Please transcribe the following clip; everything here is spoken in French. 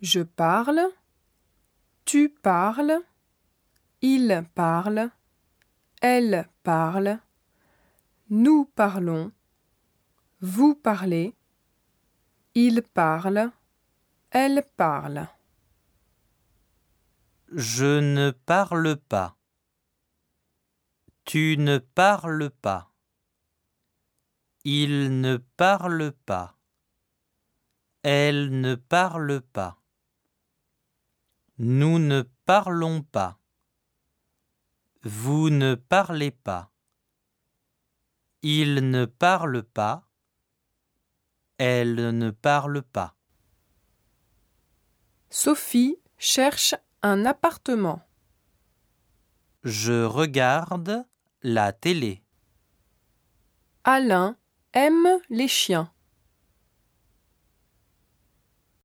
Je parle. Tu parles. Il parle. Elle parle. Nous parlons. Vous parlez. Il parle. Elle parle. Je ne parle pas. Tu ne parles pas. Il ne parle pas. Elle ne parle pas. Nous ne parlons pas. Vous ne parlez pas. Il ne parle pas. Elle ne parle pas. Sophie cherche un appartement. Je regarde la télé. Alain aime les chiens.